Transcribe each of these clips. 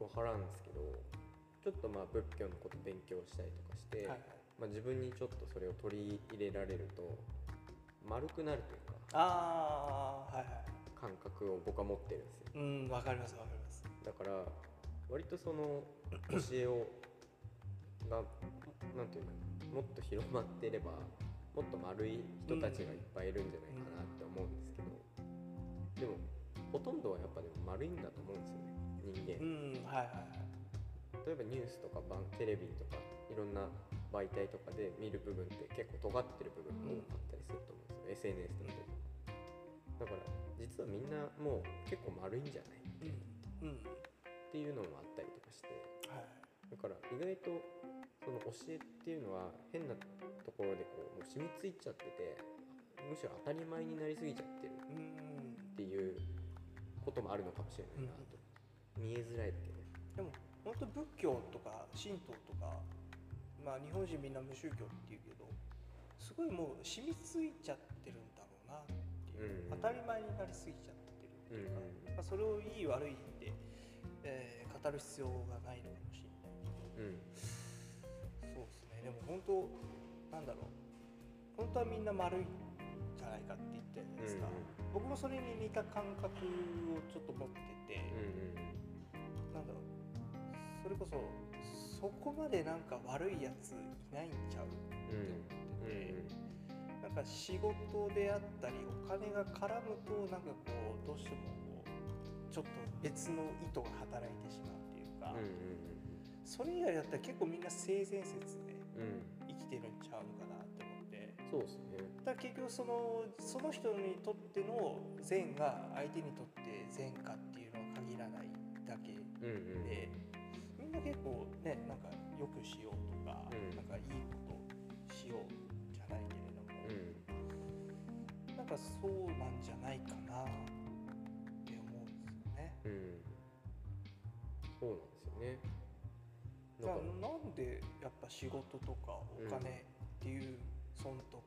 額を払うんですけどちょっとまあ仏教のこと勉強したりとかして、はい。はいまあ、自分にちょっとそれを取り入れられると丸くなるというかああはいはい。感覚を僕は持ってるんですよ。うんわかりますわかります。だから割とその教えをがなんていうのもっと広まっていればもっと丸い人たちがいっぱいいるんじゃないかなって思うんですけど、でもほとんどはやっぱでも丸いんだと思うんですよね人間。うんはいはいはい。例えばニュースとか番テレビとかいろんな媒体とかで見る部分って結構尖ってる部分が多かったりすると思うんですよ、SNS とかでだから実はみんなもう結構丸いんじゃないうんうんっていうのもあったりとかして。はいだから意外とその教えっていうのは変なところでこうもう染みついちゃっててむしろ当たり前になりすぎちゃってるうんっていうこともあるのかもしれないなと、見えづらいだけででも本当仏教とか神道とかまあ日本人みんな無宗教っていうけどすごいもう染みついちゃってるんだろうなっていう、うん。当たり前になりすぎちゃってるっていうか、うん。まあ、それをいい悪いって、えー語る必要がないのかもしれない。うん。そうですね。でも本当なんだろう。本当はみんな丸いんじゃないかって言ってるじゃないですか、うん僕もそれに似た感覚をちょっと持ってて、うんうそれこそそこまでなんか悪いやついないんちゃう？ってうん。思ってて、なんか仕事であったりお金が絡むとなんかこうどうしてもこうちょっと別の意図が働いてしまうっていうか、うんうんそれ以外だったら結構みんな性善説でうん。うん生きてるんちゃうのかなって思って。そうですね。だ結局そのその人にとっての善が相手にとって善かっていうのは限らないだけうんうんんな結構ねなんかよくしようとか、うん。なんかいいことしようじゃないけれども、うん。なんかそうなんじゃないかなって思うんですよね。うん。そうなんですよね。だなからなんでやっぱ仕事とかお金っていう損得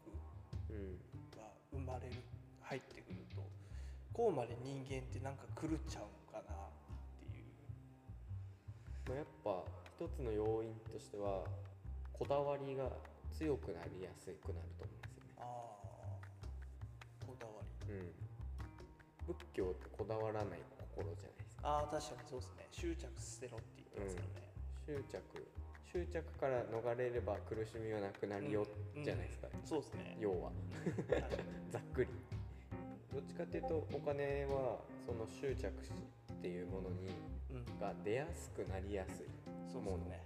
うん。が生まれる入ってくるとこうまで人間ってなんか狂っちゃうのかなっていう。まあ、やっぱ一つの要因としてはこだわりが強くなりやすくなると思うんですよね。ああこだわり。うん、仏教ってこだわらない心じゃないですか。ああ確かにそうですね。執着捨てろって言ってますよね、執着。執着から逃れれば苦しみはなくなるようんじゃないですか、そうですね。要は。ざっくり。どっちかっていうとお金はその執着っていうものにうんが出やすくなりやすいそうですね。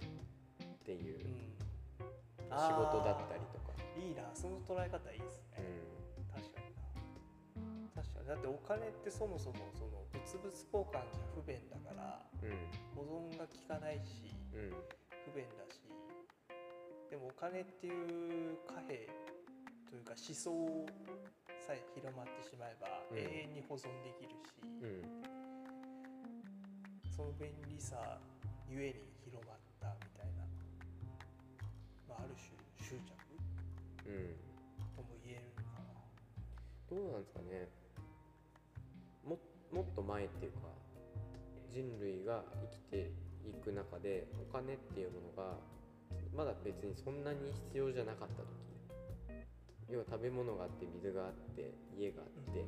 っていう仕うん。事だったりとか。いいな。その捉え方いいですね、う確かにな。確かに。だってお金ってそもそもその物々交換じゃ不便だからんうん。保存が効かないしうん。不便だしでもお金っていう貨幣というか思想さえ広まってしまえばうん。永遠に保存できるし、うんその便利さゆえに広まったみたいな、まあ、ある種執着うん。とも言えるのかな。どうなんですかね。ももっと前っていうか人類が生きていく中でお金っていうものがまだ別にそんなに必要じゃなかった時。要は食べ物があって水があって家があって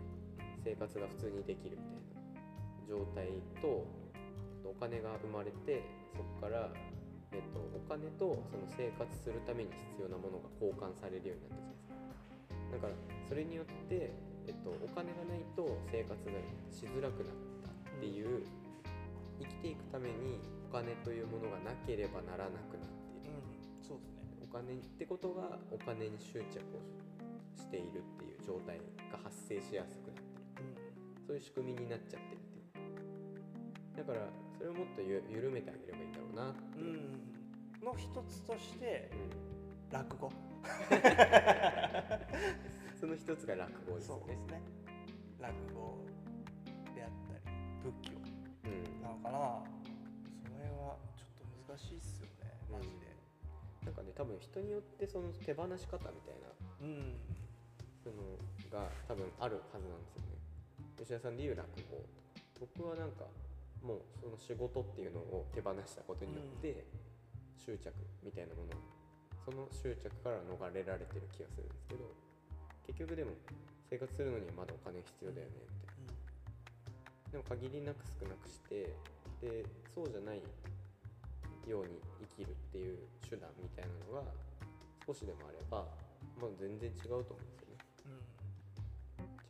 生活が普通にできるみたいな状態とお金が生まれてそこから、えっと、お金とその生活するために必要なものが交換されるようになったじゃないですか。だからそれによって、えっと、お金がないと生活がしづらくなったっていう、生きていくためにお金というものがなければならなくなっているうん、そうですね。お金ってことがお金に執着をしているっていう状態が発生しやすくなっているうん、そういう仕組みになっちゃってるっていうだからそれをもっとゆ緩めてあげればいいんだろうなって。うん、の一つとしてうん。落語。その一つが落語ですそうですね。落語であったり仏教うん。なのかな。その辺はちょっと難しいっすよね、マジで。なんかね多分人によってその手放し方みたいなうん、そのが多分あるはずなんですよね。吉田さんで言う落語。僕はなんかもうその仕事っていうのを手放したことによって執着みたいなものその執着から逃れられてる気がするんですけど結局でも生活するのにはまだお金必要だよねって。でも限りなく少なくしてでそうじゃないように生きるっていう手段みたいなのが少しでもあればもう全然違うと思うんです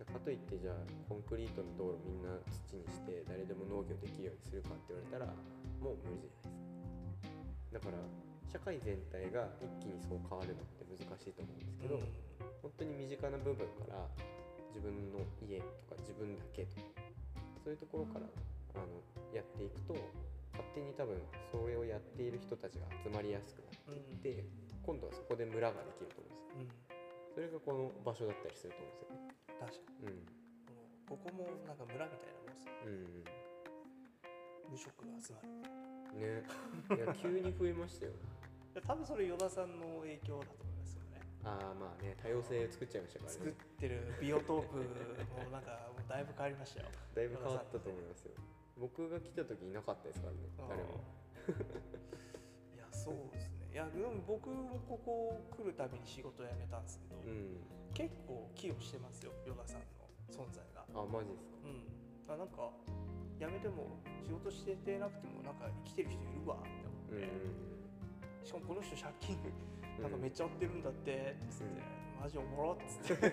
じゃあかといってじゃあコンクリートの道路みんな土にして誰でも農業できるようにするかって言われたらもう無理じゃないですか。だから社会全体が一気にそう変わるのって難しいと思うんですけど、本当に身近な部分から自分の家とか自分だけとかそういうところからあのやっていくと勝手に多分それをやっている人たちが集まりやすくなっていって、今度はそこで村ができると思うんですよ。うん。それがこの場所だったりすると思うんですよ。ね確かにこのここもなんか村みたいなもんですようん、無職が集まるうん、ね。いや急に増えましたよ。で多分それ与田さんの影響だと思いますよね。ああまあね。多様性作っちゃいましたから作っねてるビオトープもなんかもうだいぶ変わりましたよ。だいぶ変わったと思いますよ。僕が来た時いなかったですからね誰も。いやそうですねいやでも僕もここ来るたびに仕事辞めたんですけど、うん。結構寄与してますよ与田さんの存在が。あマジですか？うん。あなんか辞めても仕事しててなくてもなんか生きてる人いるわって思うんって、しかもこの人借金うん。なんかめっちゃ負ってるんだってっつって、うん。マジおもろっつって。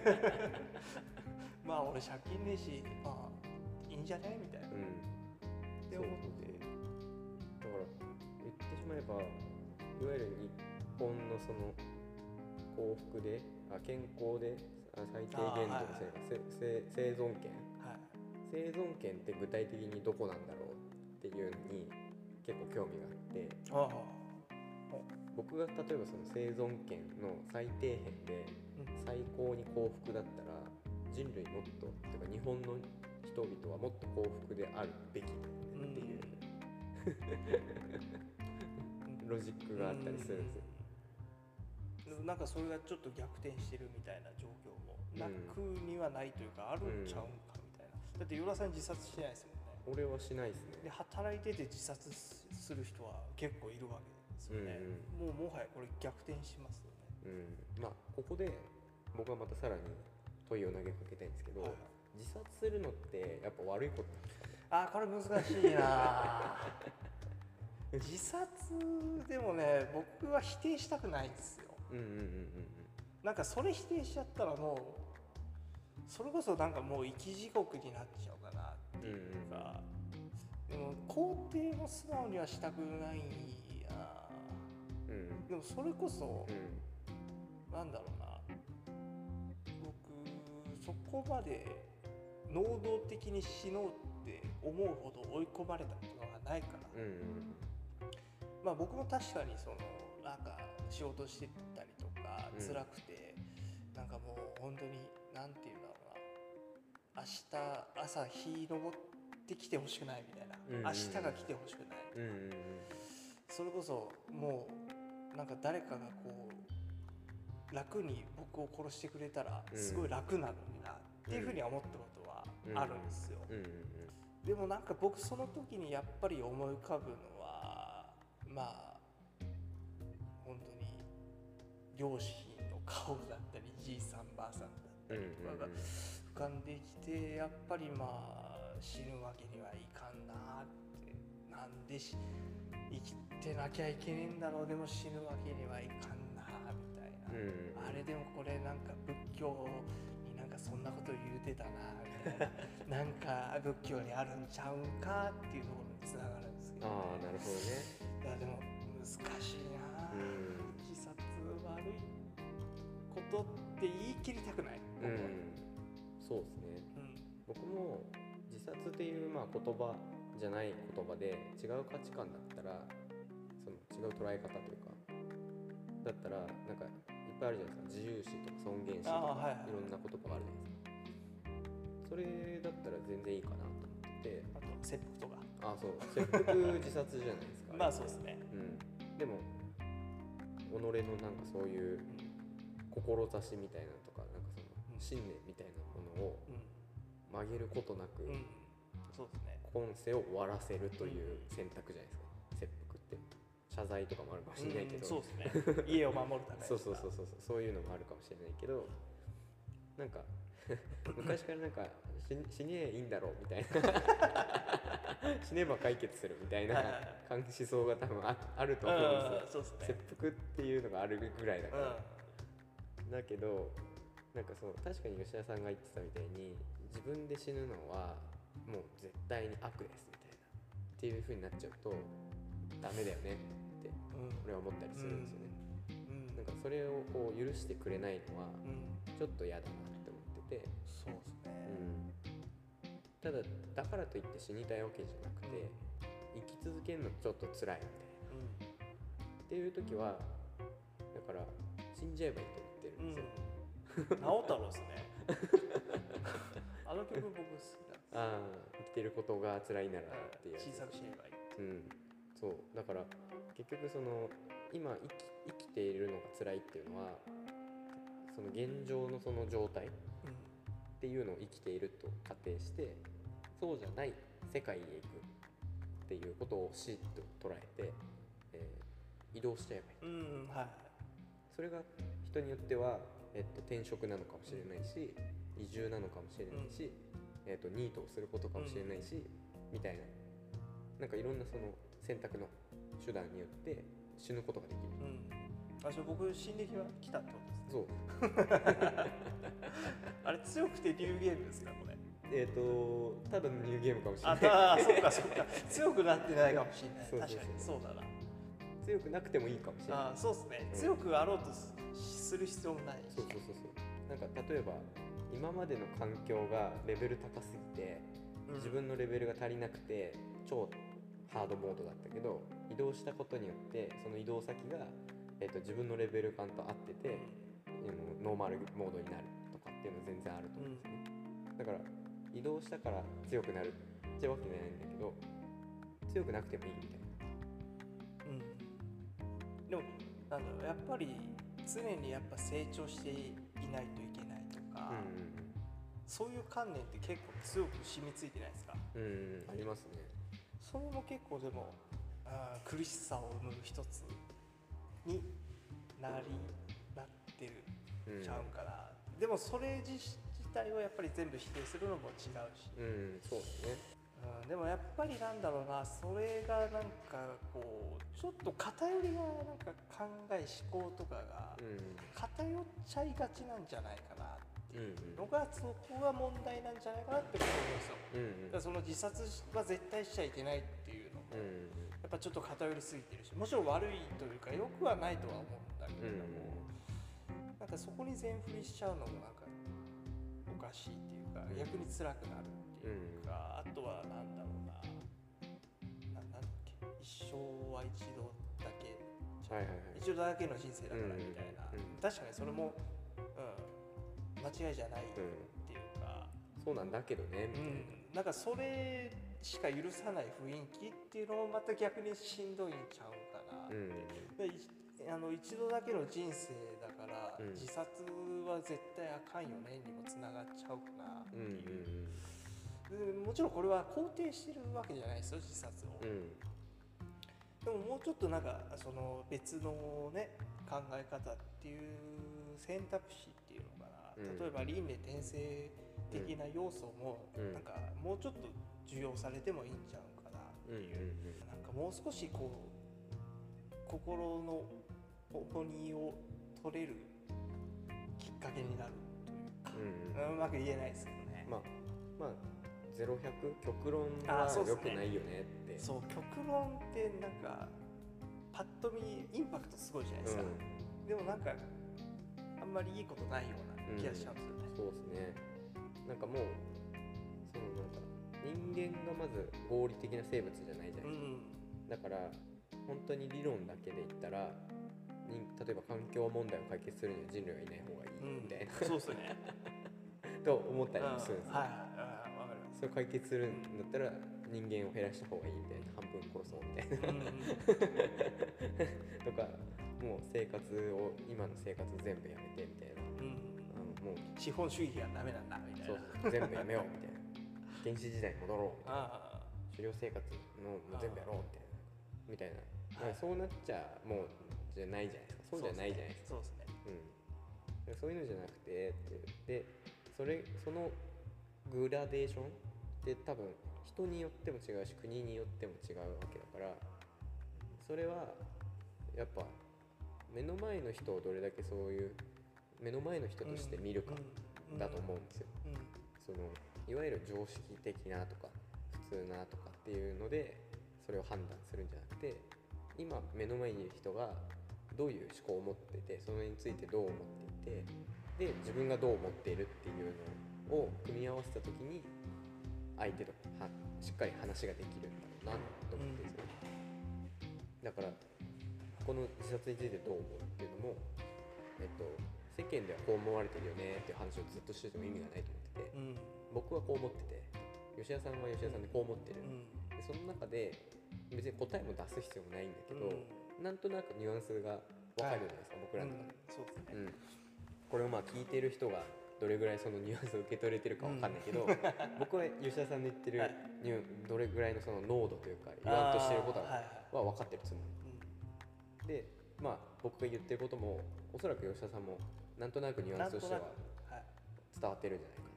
まあ俺借金ねえしまあいいんじゃねみたいな、うん。って思って。だから言ってしまえばいわゆる日本のその幸福であ健康であ最低限度の生生存権。はい生存権って具体的にどこなんだろうっていうのに結構興味があって。あ僕が例えばその生存権の最底辺でうん。最高に幸福だったら人類もっとていうか日本の人々はもっと幸福であるべきっていう ロジックがあったりするんですよ。うん。なんかそれがちょっと逆転してるみたいな状況もなくにはないというか、あるんちゃうんかみたいな。だって与田さん自殺してないですもんね。俺はしないですね。で働いてて自殺すする人は結構いるわけですよね、もうもはやこれ逆転しますよね。うん、まあここで僕はまたさらに問いを投げかけたいんですけど、はいはい。自殺するのってやっぱ悪いことあーこれ難しいな 自殺でもね僕は否定したくないんですよ。うんうんうんなんかそれ否定しちゃったらもうそれこそなんかもう生き地獄になっちゃうかなっていうか、でも肯定も素直にはしたくないな。うん。うんうんでもそれこそうん。なんだろうな。僕そこまで能動的に死のうって思うほど追い込まれたことがないから、うんうんまあ僕も確かにそのなんか仕事してたりとかうん。辛くて、なんかもう本当になんていうんだろうな。明日朝日昇ってきてほしくないみたいな、うんうんうん。明日が来てほしくない。うんうんうん。それこそもうなんか誰かがこう楽に僕を殺してくれたらうん。すごい楽なのになっていうふうには思ったことはあるんですよ、うんうん。でもなんか僕その時にやっぱり思い浮かぶのはまあ本当に両親の顔だったりじいさんばあさんだったうんりとかが浮かんできてやっぱりまあ死ぬわけにはいかんなってなんでし生きてなきゃいけねえんだろう。でも死ぬわけにはいかんなみたいな、あれでもこれなんか仏教になんかそんなこと言うてたなみたいな。なんか仏教にあるんちゃうんかっていうところにつながるんですけど、ああなるほどね。いやでも難しいな、うん。自殺悪いことって言い切りたくない、うん。そうですね。うん。僕も自殺っていうまあ言葉じゃない言葉で違う価値観だったらその違う捉え方というかだったらなんかぱいあるじゃないですか。自由視とか尊厳視とか、はいはいい。ろんな言葉があるじゃないですか。それだったら全然いいかなと思ってて。あと切腹とか。あそう。切腹自殺じゃないですか。まあそうですね、うん、でも己のなんかそういう志みたいなのとかなんかそのうん。信念みたいなものをうん。曲げることなく、うん。そうですね。今世を終わらせるという選択じゃないですか謝罪とかもあるかもしれないけど、うんそうですね。家を守るため そうそうそうそう。そういうのもあるかもしれないけどなんか 昔からなんか死に死にえいいんだろうみたいな。死ねば解決するみたいな思想が多分ああると思うんですよ。ね。切腹っていうのがあるぐらいだから、だけどなんかそう確かに吉田さんが言ってたみたいに自分で死ぬのはもう絶対に悪ですみたいな。っていう風になっちゃうとダメだよね俺は思ったりするんですよね、うん。なんかそれをこう許してくれないのはうん。ちょっと嫌だなって思ってて、そうですね。うん、ただだからといって死にたいわけじゃなくて生き続けるのちょっと辛いみたいな。っていう時はだから死んじゃえばいいと思ってるうんんですよ、うん。直太郎ですね。あの曲僕好きなんですああ生きてることが辛いならっていう小さく死ねばいいうんそうだから結局その今生き生きているのが辛いっていうのはその現状のその状態っていうのを生きていると仮定してそうじゃない世界へ行くっていうことを死と捉えて、えー移動しちゃえばいい。うん、うん、はい。それが人によっては、えっと、転職なのかもしれないし移住なのかもしれないし、えっと、ニートをすることかもしれないし、みたいな。なんかいろんなその選択の手段によって死ぬことができる。うん。あそれ僕進撃は来たってことですね。そう。あれ強くてニューゲームですかこれ？えっ、とただのニューゲームかもしれあない。あそうかそうか。強くなってないかもしれない。そうそうそう。確かにそうだな。強くなくてもいいかもしれない。あそうですね、うん。強くあろうとすする必要もない。しそうそうそうそう。なんか例えば今までの環境がレベル高すぎてうん。自分のレベルが足りなくて超ハードモードだったけど移動したことによってその移動先が、えっと自分のレベル感と合ってて、ノーマルモードになるとかっていうのは全然あると思うんですよね、だから移動したから強くなるってわけじゃないんだけど強くなくてもいいみたいな。うん。でもなんだろうやっぱり常にやっぱ成長していないといけないとか、そういう観念って結構強く染みついてないですか？うんうんうんうん。ありますねそれも結構でもあー苦しさを生む一つになりなってるうんちゃうんかな、でもそれ自自体をやっぱり全部否定するのも違うし、うんそうですね。うん、でもやっぱりなんだろうなそれがなんかこうちょっと偏りがなんか考え思考とかがうん。偏っちゃいがちなんじゃないかなってのがそこが問題なんじゃないかなって思いますよ。うんうん。だからその自殺は絶対しちゃいけないっていうのも、やっぱちょっと偏りすぎてるしもちろん悪いというか良くはないとは思うんだけれども、なんかそこに全振りしちゃうのもなんかおかしいっていうかうん。逆に辛くなるっていうか、あとはなんだろうなななんだっけ一生は一度だけはいはいはい。一度だけの人生だからみたいな、確かにそれも、うん、間違いじゃないっていうか、そうなんだけどねみたいな、うん、なんかそれしか許さない雰囲気っていうのもまた逆にしんどいんちゃうかな、うん。あの一度だけの人生だから、うん。自殺は絶対あかんよねにもつながっちゃうかなってう。んうんいう、でもちろんこれは肯定してるわけじゃないですよ自殺を、うんうん。でももうちょっとなんかその別のね考え方っていう選択肢例えば輪廻転生的な要素もうん。なんかもうちょっと受容されてもいいんちゃうかなってう。んうんいう、なんかもう少しこう心の重荷を取れるきっかけになるというか、うんうん。うまく言えないですけどね、まあまあ0100極論は良くないよねって。そう極論ってなんかパッと見インパクトすごいじゃないですか、でもなんかあんまりいいことないような気がしちゃうんですよね、そうですね。なんかもうそのなんか人間がまず合理的な生物じゃないじゃないですか、んだから本当に理論だけで言ったら人例えば環境問題を解決するには人類はいない方がいいみたいな、そうですね。と思ったりうんもするんですよ、はいそれを解決するんだったら人間を減らした方がいいみたいな半分殺そうみたいな。うんうん。とかもう生活を今の生活全部やめてみたいな。うんもう資本主義がダメなんだみたいそうなそう。全部やめようみたいな。原始時代に戻ろうあ狩猟生活のもう全部やろうみたいな。みたいな、はい。そうなっちゃもうじゃないじゃないですか。そうじゃないじゃないですか。そうですね。うん、そういうのじゃなくて。でそれそのグラデーションって多分人によっても違うし国によっても違うわけだから。それはやっぱ目の前の人をどれだけそういう目の前の人として見るかだと思うんですよ。そのいわゆる常識的なとか普通なとかっていうのでそれを判断するんじゃなくて今目の前にいる人がどういう思考を持っててそれについてどう思っていてで自分がどう思っているっていうのを組み合わせた時に相手とはしっかり話ができるんだろうなと思ってですよ、だからこの自殺についてどう思うっていうのも、えっと、世間ではこう思われてるよねっていう話をずっとしてても意味がないと思っててうん。僕はこう思ってて吉田さんは吉田さんでこう思ってる、うん。でその中で別に答えも出す必要もないんだけど、なんとなくニュアンスが分かるじゃないですか、僕らの中で、うん。そうですね。うん。これをまあ聞いてる人がどれぐらいそのニュアンスを受け取れてるかわかんないけど、僕は吉田さんの言ってるはい。どれぐらいのその濃度というか言わんとしてることは分かってるつもり。でまあ僕が言ってることもおそらく吉田さんもなんとなくニュアンスとしては伝わってるんじゃないかなっ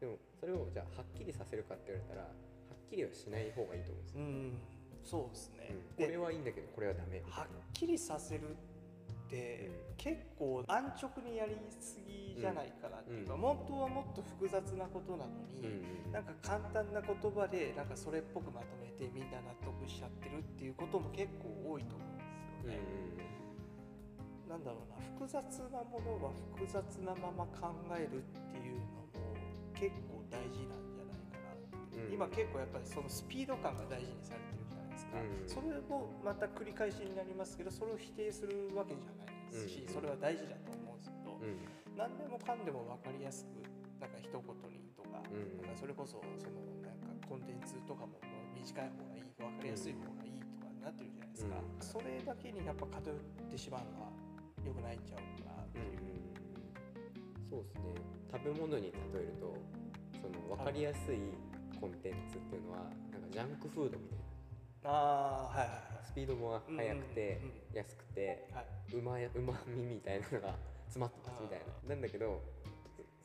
て。でもそれをじゃあはっきりさせるかって言われたらはっきりはしない方がいいと思うんですよ、うんそうですね。うん。こでれはいいんだけどこれはダメはっきりさせるって、結構安直にやりすぎじゃないかなっていうか、うん。本当はもっと複雑なことなのに、うんうん。なんか簡単な言葉でなんかそれっぽくまとめてみんな納得しちゃってるっていうことも結構多いと思うんですよね。なんだろうな複雑なものは複雑なまま考えるっていうのも結構大事なんじゃないかなって、うん。今結構やっぱりそのスピード感が大事にされてるじゃないですか、うん。それもまた繰り返しになりますけどそれを否定するわけじゃないですし、うん。それは大事だと思うんですけど、うん。何でもかんでも分かりやすくなんか一言にとか,、うん。なんかそれこそそのなんかコンテンツとかももう短い方がいい分かりやすい方がいいとかなってるじゃないですか、うん。それだけにやっぱ偏ってしまうのは良くないんちゃうかなっていう、そうですね。食べ物に例えるとその分かりやすいコンテンツっていうのはなんかジャンクフードみたいな。ああはいはいスピードも速くてうんうん安くてはい、うまいうまみみたいなのが詰まってますみたいな。なんだけど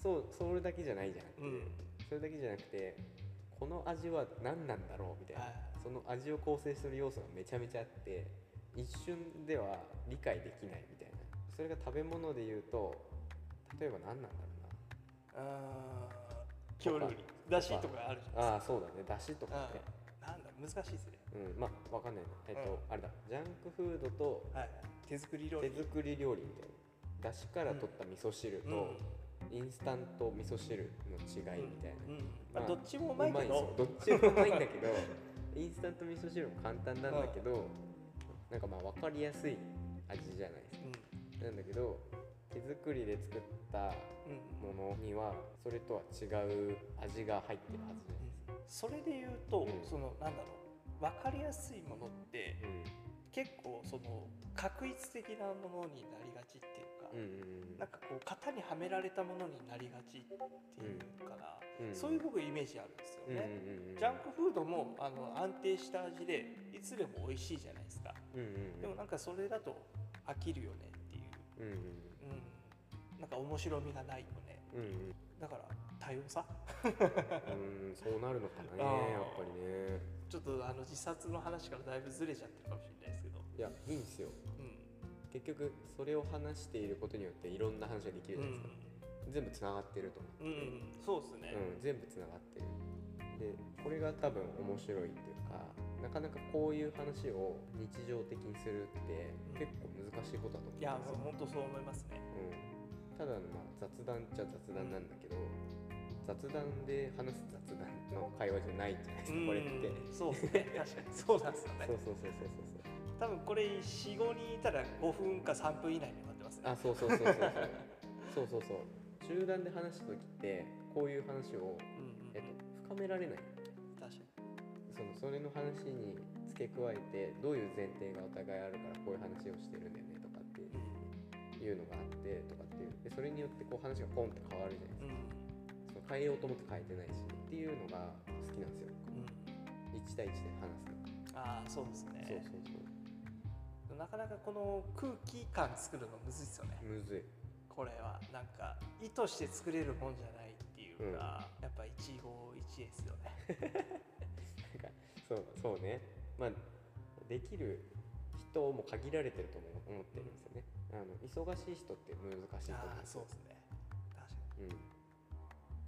そうそれだけじゃないじゃなくて、う。ん。それだけじゃなくてこの味は何なんだろうみたいな、はい。その味を構成する要素がめちゃめちゃあって一瞬では理解できないみたいなそれが食べ物で言うと例えば何なんだろあー郷土料理だしとかあるじゃうなああそうだね。だしとかね。なんだ難しいですね、うん。まあわかんないなえっと、うん。あれだ。ジャンクフードとはい、手作り料理。手作り料理みたいな。だしから取った味噌汁と、インスタント味噌汁の違いみたいな、うん。まあ、まあどっちもうまいけど。どっちもうまいんだけど インスタント味噌汁も簡単なんだけど、なんかまあ分かりやすい味じゃないですか。うんなんだけど手作りで作ったうんものにはそれとは違う味が入ってるはずじゃないですか、それで言うと、うん。そのなんだろう。分かりやすいものって結構その確一的なものになりがちっていうか、うんうんなんかこう型にはめられたものになりがちっていうかな、うんうんそういう僕イメージあるんですようんうんね、うんジャンクフードもあの安定した味でいつでも美味しいじゃないですかうんうん。でもなんかそれだと飽きるよねう、うんうん。うん、なんか面白みがないよね。うんうんだから多様さ？うん。そうなるのかなねやっぱりね。ちょっとあの自殺の話からだいぶずれちゃってるかもしれないですけど、いやいいんですよ。うん。結局それを話していることによっていろんな話ができるじゃないですか、全部つながってると思ううん、うん、そうですね、うん、全部つながってる。でこれが多分面白いっていうかなかなかこういう話を日常的にするって結構難しいことだと思うんですよ、いや本当そう思いますね、うん、ただまあ雑談っちゃ雑談なんだけど、雑談で話す雑談の会話じゃないじゃないですか、これって。そうですね。確かに。そうなんですよね。そうそうそうそうそう多分これ45人いたら5分か3分以内に待ってますね。あそうそうそうそうそう。そうそうそう。集団で話した時ってこういう話を、うんうんうん、えっと、深められない。そのそれの話に付け加えてどういう前提がお互いあるからこういう話をしてるんだよねとかってにいうのがあってとかっていうでそれによってこう話がポンって変わるじゃないですか。うん、うん、その変えようと思って変えてないしっていうのが好きなんですよ。うん1対1で話すの、ああそうですね。そうそうそう。なかなかこの空気感作るのむずいですよね。むずい。これはなんか意図して作れるもんじゃないっていうか、やっぱ一期一会ですよねそうそうね。まあできる人も限られてると思う思ってるんですよね。あの忙しい人って難しいと思う。んああですよそうですね。確かうん、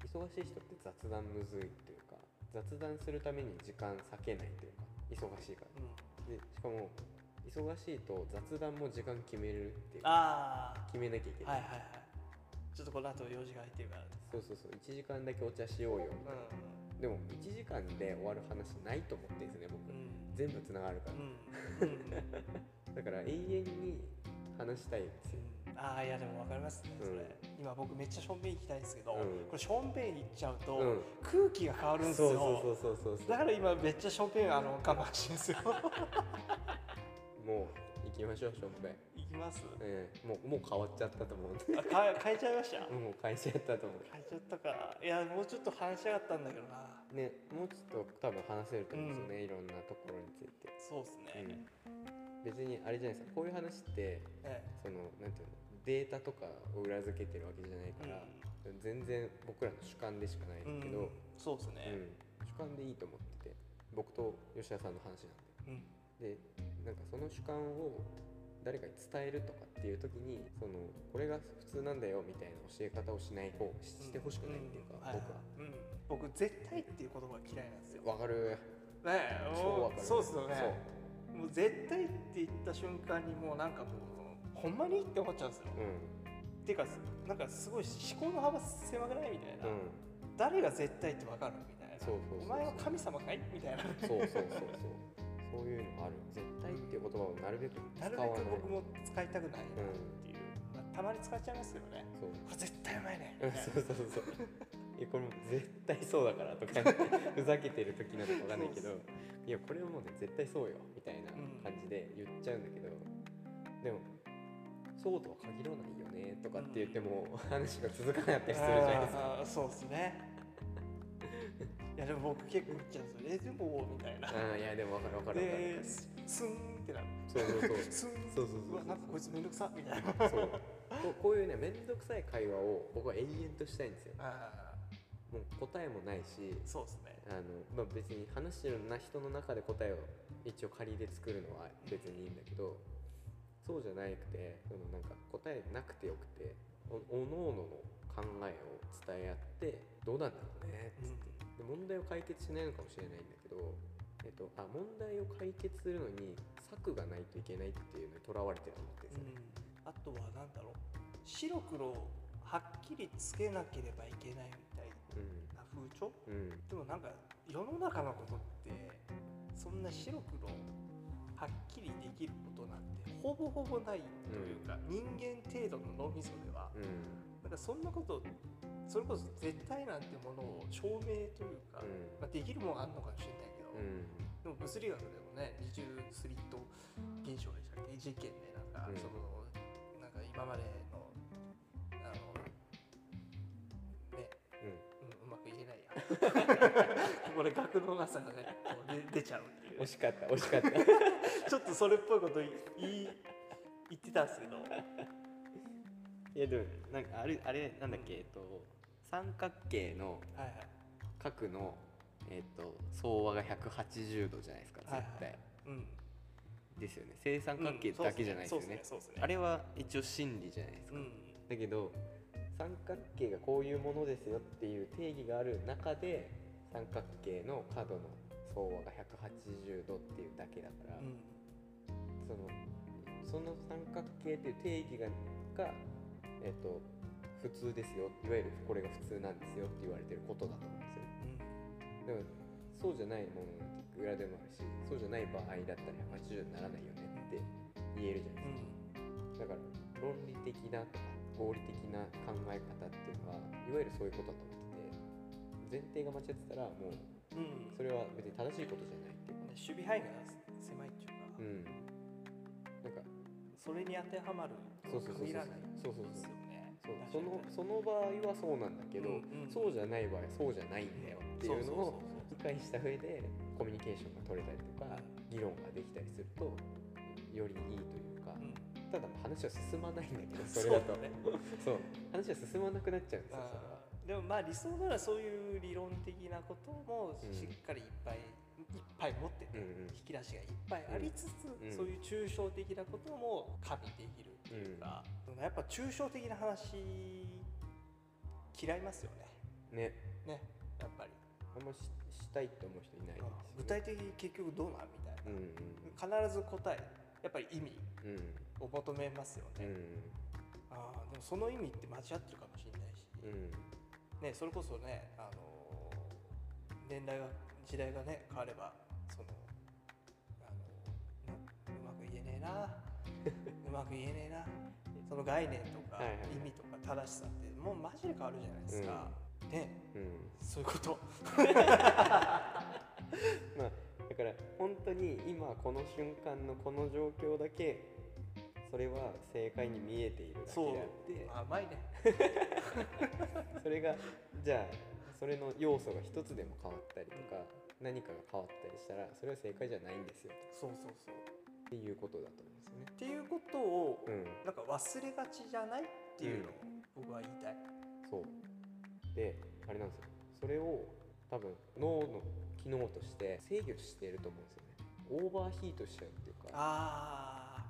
忙しい人って雑談むずいというか雑談するために時間割けないというか忙しいから。に、うん、でしかも忙しいと雑談も時間決めるっていう。かああ決めなきゃいけな、はいいはいはい。ちょっとこの後用事が空いてるから。そうそうそう。1時間だけお茶しようよ。みたいな、うでも1時間で終わる話ないと思ってるんですよね僕、んうん。全部つながるから、うん。うん。だから永遠に話したいんですよ。ああいやでも分かります。ねそれ、うん今僕めっちゃしょんべん行きたいんですけど、うん。これしょんべん行っちゃうと、うん。空気が変わるんですよ。そうそうそうそうだから今めっちゃしょんべんあの我慢してるんですよ。もう行きましょうしょんべん、行きます？ええ。もうもう変わっちゃったと思う。んであか変えちゃいました？もう会社やったと思う。変えちゃったか。いやもうちょっと話しやがったんだけどな。ねもうちょっと多分話せると思うんですよね、いろんなところについて、そうっすね、うん、別にあれじゃないですか。こういう話ってえそのなんていうのデータとかを裏付けてるわけじゃないえから、全然僕らの主観でしかないうんんだけど、そうっすうん。ね主観でいいと思ってて。僕と吉田さんの話なんうん、ででなんかその主観を誰かに伝えるとかっていう時にそのこれが普通なんだよみたいな教え方をしない方ししてほしくないっていうか、僕は。うん、僕絶対っていう言葉が嫌いなんですよ。わかる？ねえもう超わかる。そうっすよね。そう。もう絶対って言った瞬間にもうなんかもうほんまにって思っちゃうんですよ、うっていうかなんかすごい思考の幅狭くないみたいな、んうん。誰が絶対ってわかるみたいな。そうそうそうそう。お前は神様かいみたいな。そうそうそうそうそういうのある。絶対っていう言葉をなるべくなるない。べく僕も使いたくないなっていう、まあたまに使っちゃいますけどね。そう。これ絶対うまいね。うんそうそうそういやこれも絶対そうだからとかふざけてる時なのかわかんないけどいやこれはもうね絶対そうよみたいな感じで言っちゃうんだけど、でもそうとは限らないよねとかって言っても、話が続かなかったりするじゃないですか。あーそうっすねいやでも僕結構言っちゃうんですよ。えでもみたいな。あーいやでも分かる分かる分かるでススンってなる。そうそうそう。スン。そうそうそうわなんかこいつめんどくさみたいな。そう。こうこういうね面倒くさい会話を僕は永遠としたいんですよ。あもう答えもないしあそうっすね。あの、まあ、別に話してるな人の中で答えを一応仮で作るのは別にいいんだけどそうじゃなくてそのなんか答えなくてよくておおのおのの考えを伝え合ってどうなんだろうねっつって、で問題を解決しないのかもしれないんだけど、えっと、あ問題を解決するのに策がないといけないっていうのにとらわれてると思ってるんですよね。うん、あとはなんだろう。白黒はっきりつけなければいけないみたいな風潮？うん。うんでもなんか世の中のことってそんな白黒はっきりできることなんてほぼほぼないというか、人間程度の脳みそではかそんなことそれこそ絶対なんてものを証明というか、うん。まあ、できるもんあんのかもしれないけど、うん。でも物理学でもね二重スリット現象でしたっけ？実験でなんか、うん。そのなんか今までのあのね、うん。うまく言えないや。ここで学のなさがねこう出出ちゃうっていう。惜しかった惜しかった。ちょっとそれっぽいこと言い言ってたんですけどいやでもなんかあれあれなんだっけ、えっと三角形のはいはい。角のえっと相和が180度じゃないですか絶対、はい。はいうん。ですよね。正三角形だけじゃないですよね,、そうっすねあれは一応真理じゃないですか、うん。だけど三角形がこういうものですよっていう定義がある中で三角形の角の相和が180度っていうだけだから、うん。そのその三角形っていう定義がが、えっと普通ですよ。いわゆるこれが普通なんですよって言われてることだと思うんですよ。うん。でもそうじゃないものなんて裏でもあるしそうじゃない場合だったら180にならないよねって言えるじゃないですか、だから論理的なとか合理的な考え方っていうのはいわゆるそういうことだと思ってて前提が間違ってたらもううんうん。それは別に正しいことじゃないっていうか。守備範囲が狭いっていうか、うんそれに当てはまるそうそうそうそう。限らないですよね。そのその場合はそうなんだけど、うん。うんそうじゃない場合はそうじゃないんだよっていうのを理解した上でコミュニケーションが取れたりとか議論ができたりするとよりいいというか、うん。ただ話は進まないんだけどそれだと。そう 話は進まなくなっちゃうんですよそれは。でもまあ理想ならそういう理論的なこともうんしっかりいっぱい、いっぱい持ってて、うんうん。引き出しがいっぱいありつつ、うん。そういう抽象的なことも加味できるっていうか、やっぱ抽象的な話嫌いますよね。ね。ねやっぱり、あんまししたいって思う人いないですよね、具体的に結局どうなんみたいな、うん必ず答えやっぱり意味を求めますよね、うん。ああでもその意味って間違ってるかもしれないし、うん。ね、それこそね、あのー年代が時代がね変わればな。うまく言えねえな。その概念とか意味とか正しさってもうマジで変わるじゃないですか、ね。うん。そういうこと。まあだから本当に今この瞬間のこの状況だけそれは正解に見えているだけであって。甘いね。それがじゃあそれの要素が一つでも変わったりとか何かが変わったりしたらそれは正解じゃないんですよ。そうそうそうっていうことだと思うんですよね。っていうことを、うん、なんか忘れがちじゃないっていうのを僕は言いたい、そう。であれなんですよ。それを多分脳の機能として制御していると思うんですよね。オーバーヒートしちゃうっていうか。あ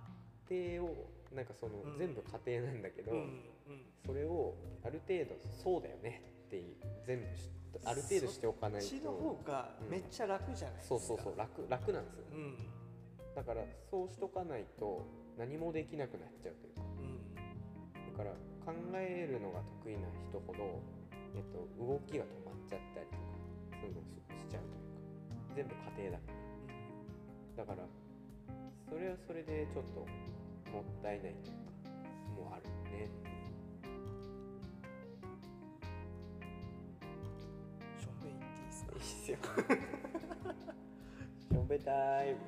家庭をなんかその、うん。全部家庭なんだけど、あうんうん。それをある程度そうだよねっていう全部しある程度しておかないと。そっちの方がめっちゃ楽じゃないですか、そうそうそう楽楽なんですよ、うんだからそうしとかないと何もできなくなっちゃうというか。うんだから考えるのが得意な人ほど、えっと、動きが止まっちゃったりとかそういうのをししちゃうというか。全部家庭だから。だからそれはそれでちょっともったいないというかもうあるねしょんべい行っていいですか？いいっすよ。しょんべタイム